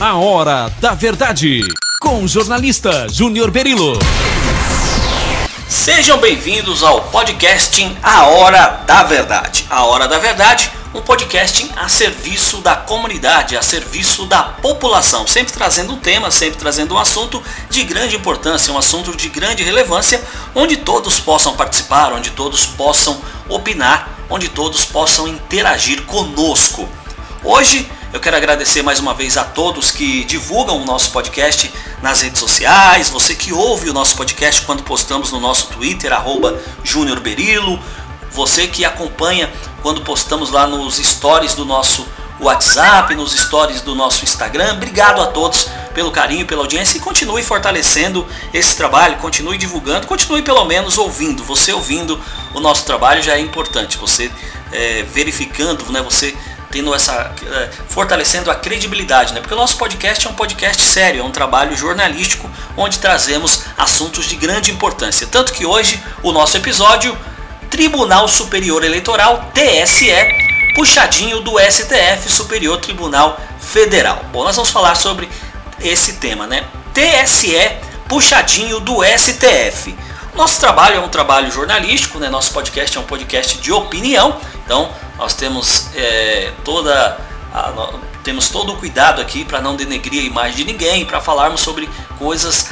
A Hora da Verdade, com o jornalista Júnior Berilo. Sejam bem-vindos ao podcasting A Hora da Verdade. A Hora da Verdade, um podcasting a serviço da comunidade, a serviço da população, sempre trazendo um tema, sempre trazendo um assunto de grande importância, um assunto de grande relevância, onde todos possam participar, onde todos possam opinar, onde todos possam interagir conosco. Hoje eu quero agradecer mais uma vez a todos que divulgam o nosso podcast nas redes sociais, você que ouve o nosso podcast quando postamos no nosso Twitter, arroba Júnior Berilo, você que acompanha quando postamos lá nos stories do nosso WhatsApp, nos stories do nosso Instagram. Obrigado a todos pelo carinho, pela audiência e continue fortalecendo esse trabalho, continue divulgando, continue pelo menos ouvindo. Você ouvindo o nosso trabalho já é importante, você é, verificando, né, você tendo essa é, fortalecendo a credibilidade, né? Porque o nosso podcast é um podcast sério, é um trabalho jornalístico onde trazemos assuntos de grande importância. Tanto que hoje o nosso episódio Tribunal Superior Eleitoral, TSE, puxadinho do STF, Superior Tribunal Federal. Bom, nós vamos falar sobre esse tema, né? TSE, puxadinho do STF. Nosso trabalho é um trabalho jornalístico, né? Nosso podcast é um podcast de opinião, então nós temos é, toda a, temos todo o cuidado aqui para não denegrir a imagem de ninguém, para falarmos sobre coisas,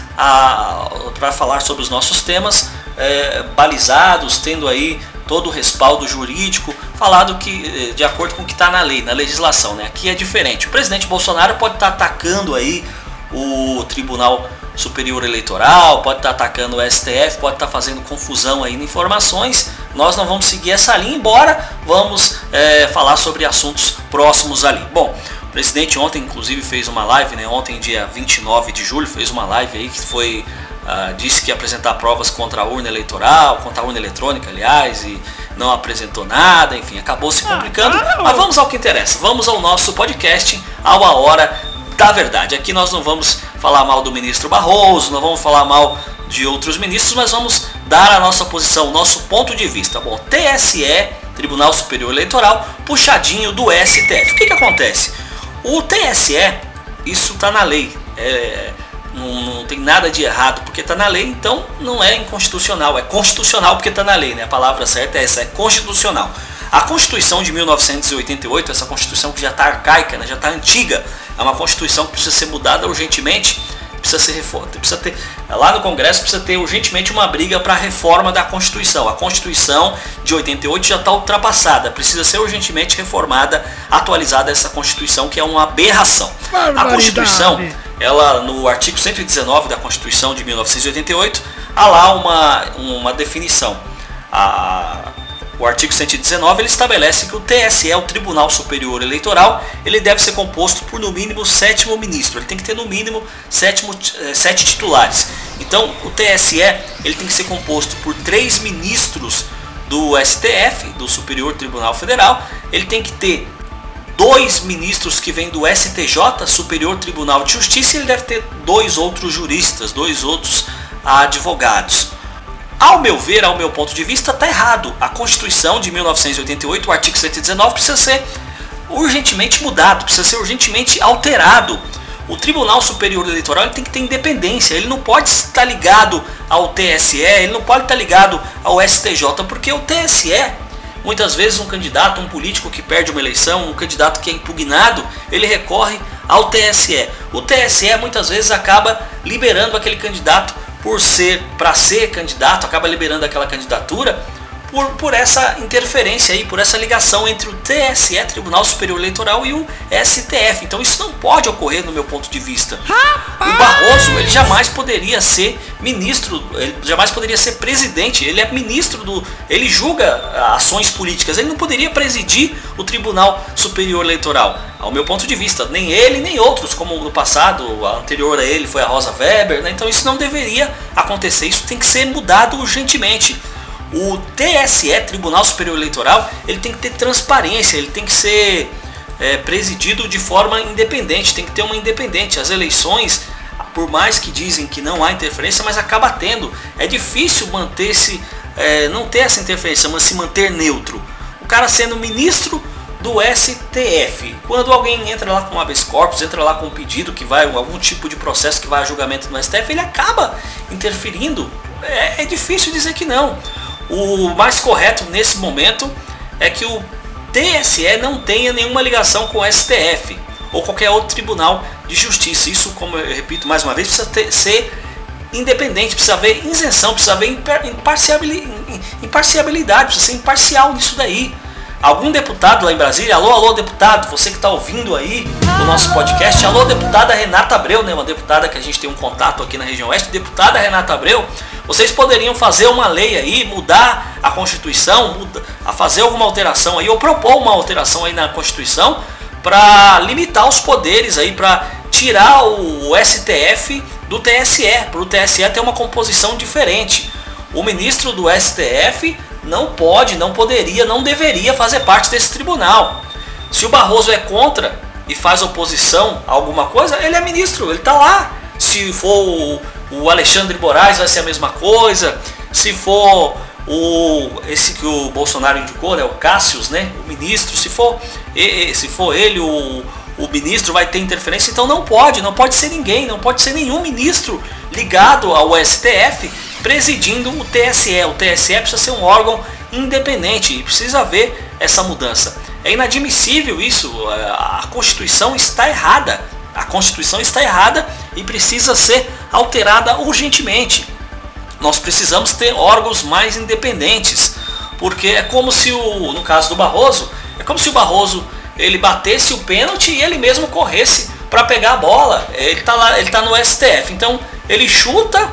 para falar sobre os nossos temas é, balizados, tendo aí todo o respaldo jurídico, falado que eh, de acordo com o que está na lei, na legislação, né? Aqui é diferente. O presidente Bolsonaro pode estar tá atacando aí o Tribunal Superior Eleitoral, pode estar tá atacando o STF, pode estar tá fazendo confusão aí em informações. Nós não vamos seguir essa linha, embora vamos é, falar sobre assuntos próximos ali. Bom, o presidente ontem, inclusive, fez uma live, né? Ontem, dia 29 de julho, fez uma live aí que foi Uh, disse que ia apresentar provas contra a urna eleitoral, contra a urna eletrônica, aliás, e não apresentou nada, enfim, acabou se complicando. Ah, mas vamos ao que interessa, vamos ao nosso podcast, ao A Hora da Verdade. Aqui nós não vamos falar mal do ministro Barroso, não vamos falar mal de outros ministros, mas vamos dar a nossa posição, o nosso ponto de vista. Bom, TSE, Tribunal Superior Eleitoral, puxadinho do STF. O que, que acontece? O TSE, isso está na lei. É, não, não, tem nada de errado porque está na lei, então não é inconstitucional, é constitucional porque está na lei, né? A palavra certa é essa, é constitucional. A Constituição de 1988, essa Constituição que já está arcaica, né? já está antiga, é uma Constituição que precisa ser mudada urgentemente precisa ser reforma, precisa ter lá no Congresso precisa ter urgentemente uma briga para a reforma da Constituição. A Constituição de 88 já está ultrapassada, precisa ser urgentemente reformada, atualizada essa Constituição que é uma aberração. A Constituição, ela no artigo 119 da Constituição de 1988, há lá uma uma definição. A o artigo 119 ele estabelece que o TSE, o Tribunal Superior Eleitoral, ele deve ser composto por no mínimo sétimo ministro. Ele tem que ter no mínimo sétimo, eh, sete titulares. Então o TSE ele tem que ser composto por três ministros do STF, do Superior Tribunal Federal. Ele tem que ter dois ministros que vêm do STJ, Superior Tribunal de Justiça, e ele deve ter dois outros juristas, dois outros advogados. Ao meu ver, ao meu ponto de vista, está errado. A Constituição de 1988, o artigo 119, precisa ser urgentemente mudado, precisa ser urgentemente alterado. O Tribunal Superior Eleitoral tem que ter independência, ele não pode estar ligado ao TSE, ele não pode estar ligado ao STJ, porque o TSE, muitas vezes um candidato, um político que perde uma eleição, um candidato que é impugnado, ele recorre ao TSE. O TSE muitas vezes acaba liberando aquele candidato por ser para ser candidato, acaba liberando aquela candidatura por, por essa interferência aí, por essa ligação entre o TSE, Tribunal Superior Eleitoral, e o STF. Então isso não pode ocorrer no meu ponto de vista. O Barroso, ele jamais poderia ser ministro, ele jamais poderia ser presidente, ele é ministro do. ele julga ações políticas, ele não poderia presidir o Tribunal Superior Eleitoral. Ao meu ponto de vista, nem ele nem outros, como no passado, a anterior a ele foi a Rosa Weber, né? então isso não deveria acontecer, isso tem que ser mudado urgentemente o TSE, Tribunal Superior Eleitoral, ele tem que ter transparência, ele tem que ser é, presidido de forma independente, tem que ter uma independente. As eleições, por mais que dizem que não há interferência, mas acaba tendo. É difícil manter-se, é, não ter essa interferência, mas se manter neutro. O cara sendo ministro do STF. Quando alguém entra lá com habeas corpus, entra lá com um pedido que vai, algum tipo de processo que vai a julgamento no STF, ele acaba interferindo. É, é difícil dizer que não. O mais correto nesse momento é que o TSE não tenha nenhuma ligação com o STF ou qualquer outro tribunal de justiça. Isso, como eu repito mais uma vez, precisa ter, ser independente, precisa haver isenção, precisa haver imparcialidade, precisa ser imparcial nisso daí. Algum deputado lá em Brasília, alô, alô, deputado, você que está ouvindo aí o nosso podcast, alô, deputada Renata Abreu, né, uma deputada que a gente tem um contato aqui na região oeste, deputada Renata Abreu, vocês poderiam fazer uma lei aí, mudar a Constituição, muda, a fazer alguma alteração aí, ou propor uma alteração aí na Constituição, para limitar os poderes aí, para tirar o STF do TSE, para o TSE ter uma composição diferente. O ministro do STF não pode, não poderia, não deveria fazer parte desse tribunal. Se o Barroso é contra e faz oposição a alguma coisa, ele é ministro, ele está lá. Se for o, Alexandre Moraes, vai ser a mesma coisa. Se for o esse que o Bolsonaro indicou, né, o Cássius, né, o ministro, se for se for ele o, o ministro vai ter interferência, então não pode, não pode ser ninguém, não pode ser nenhum ministro ligado ao STF presidindo o TSE. O TSE precisa ser um órgão independente e precisa haver essa mudança. É inadmissível isso, a Constituição está errada. A Constituição está errada e precisa ser alterada urgentemente. Nós precisamos ter órgãos mais independentes, porque é como se o, no caso do Barroso, é como se o Barroso ele batesse o pênalti e ele mesmo corresse para pegar a bola. Ele está lá, ele está no STF. Então ele chuta,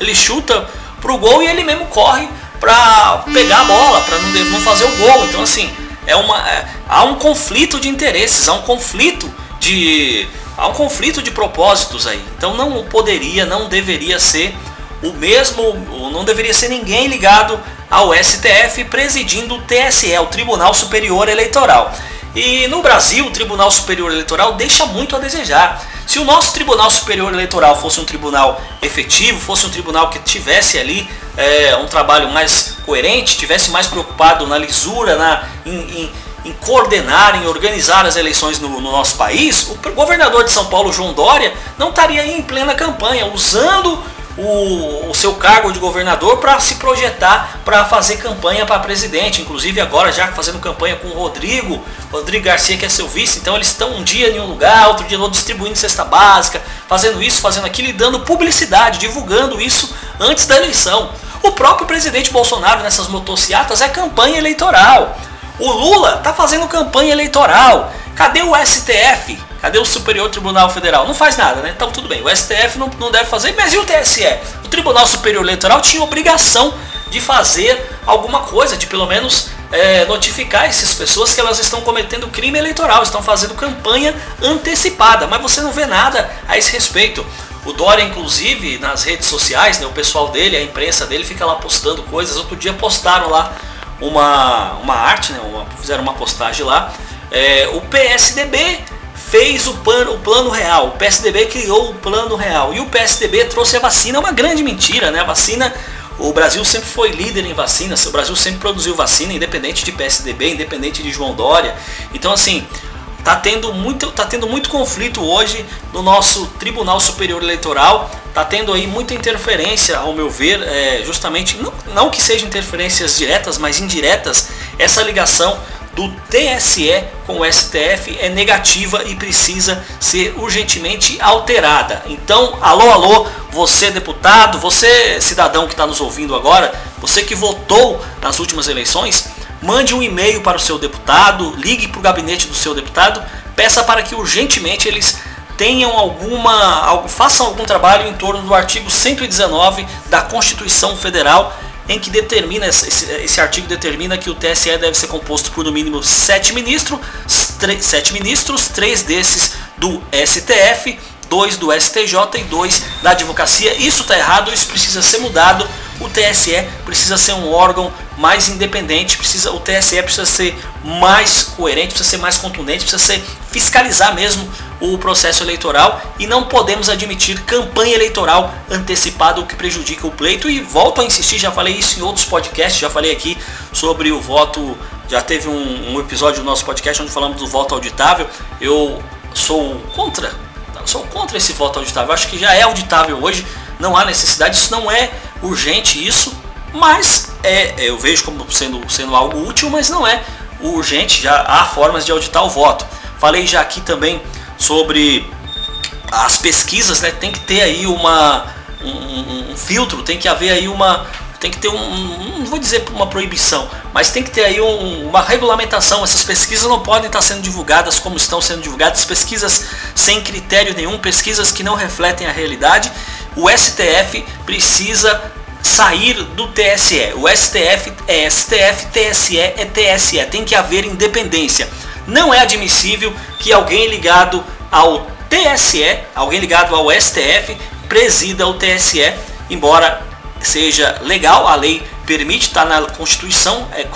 ele chuta pro gol e ele mesmo corre para pegar a bola, para não, não fazer o gol. Então assim, é uma, é, há um conflito de interesses, há um conflito de há um conflito de propósitos aí. Então não poderia, não deveria ser o mesmo, não deveria ser ninguém ligado ao STF presidindo o TSE, o Tribunal Superior Eleitoral. E no Brasil, o Tribunal Superior Eleitoral deixa muito a desejar. Se o nosso Tribunal Superior Eleitoral fosse um tribunal efetivo, fosse um tribunal que tivesse ali é, um trabalho mais coerente, tivesse mais preocupado na lisura, na, em, em, em coordenar, em organizar as eleições no, no, nosso país, o governador de São Paulo, João Dória, não estaria em plena campanha, usando o, o seu cargo de governador para se projetar para fazer campanha para presidente. Inclusive agora já fazendo campanha com o Rodrigo, Rodrigo Garcia que é seu vice. Então eles estão um dia em um lugar, outro dia no outro distribuindo cesta básica, fazendo isso, fazendo aquilo e dando publicidade, divulgando isso antes da eleição. O próprio presidente Bolsonaro nessas motocicletas é campanha eleitoral. O Lula está fazendo campanha eleitoral. Cadê o STF? Cadê o Superior Tribunal Federal? Não faz nada, né? Então tudo bem, o STF não, não deve fazer, mas e o TSE? O Tribunal Superior Eleitoral tinha obrigação de fazer alguma coisa, de pelo menos é, notificar essas pessoas que elas estão cometendo crime eleitoral, estão fazendo campanha antecipada, mas você não vê nada a esse respeito. O Dória, inclusive, nas redes sociais, né, o pessoal dele, a imprensa dele, fica lá postando coisas. Outro dia postaram lá uma, uma arte, né, uma, fizeram uma postagem lá é, o PSDB fez o plano, o plano real, o PSDB criou o plano real e o PSDB trouxe a vacina, é uma grande mentira, né? A vacina, o Brasil sempre foi líder em vacinas, o Brasil sempre produziu vacina, independente de PSDB, independente de João Dória. Então assim, tá tendo muito, tá tendo muito conflito hoje no nosso Tribunal Superior Eleitoral, tá tendo aí muita interferência, ao meu ver, é, justamente não, não que sejam interferências diretas, mas indiretas, essa ligação do TSE com o STF é negativa e precisa ser urgentemente alterada. Então, alô, alô, você deputado, você cidadão que está nos ouvindo agora, você que votou nas últimas eleições, mande um e-mail para o seu deputado, ligue para o gabinete do seu deputado, peça para que urgentemente eles tenham alguma, façam algum trabalho em torno do artigo 119 da Constituição Federal em que determina, esse, esse, artigo determina que o TSE deve ser composto por no mínimo sete ministros, sete ministros, três desses do STF, dois do STJ e dois da advocacia. Isso está errado, isso precisa ser mudado. O TSE precisa ser um órgão mais independente, precisa, o TSE precisa ser mais coerente, precisa ser mais contundente, precisa ser fiscalizar mesmo o processo eleitoral e não podemos admitir campanha eleitoral antecipada o que prejudica o pleito e volto a insistir, já falei isso em outros podcasts, já falei aqui sobre o voto já teve um, um, episódio do nosso podcast onde falamos do voto auditável. Eu sou contra, sou contra esse voto auditável. Acho que já é auditável hoje, não há necessidade, isso não é urgente isso, mas é, eu vejo como sendo, sendo algo útil, mas não é urgente, já há formas de auditar o voto. Falei já aqui também sobre as pesquisas, né? Tem que ter aí uma um, um filtro, tem que haver aí uma tem que ter um, não vou dizer uma proibição, mas tem que ter aí um, uma regulamentação. Essas pesquisas não podem estar sendo divulgadas como estão sendo divulgadas, pesquisas sem critério nenhum, pesquisas que não refletem a realidade. O STF precisa sair do TSE. O STF é STF, TSE é TSE. Tem que haver independência. Não é admissível que alguém ligado ao TSE, alguém ligado ao STF, presida o TSE, embora seja legal, a lei permite, está na Constituição, é,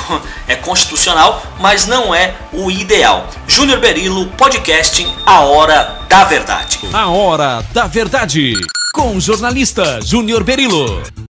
é constitucional, mas não é o ideal. Júnior Berilo, podcasting A Hora da Verdade. A Hora da Verdade, com o jornalista Júnior Berilo.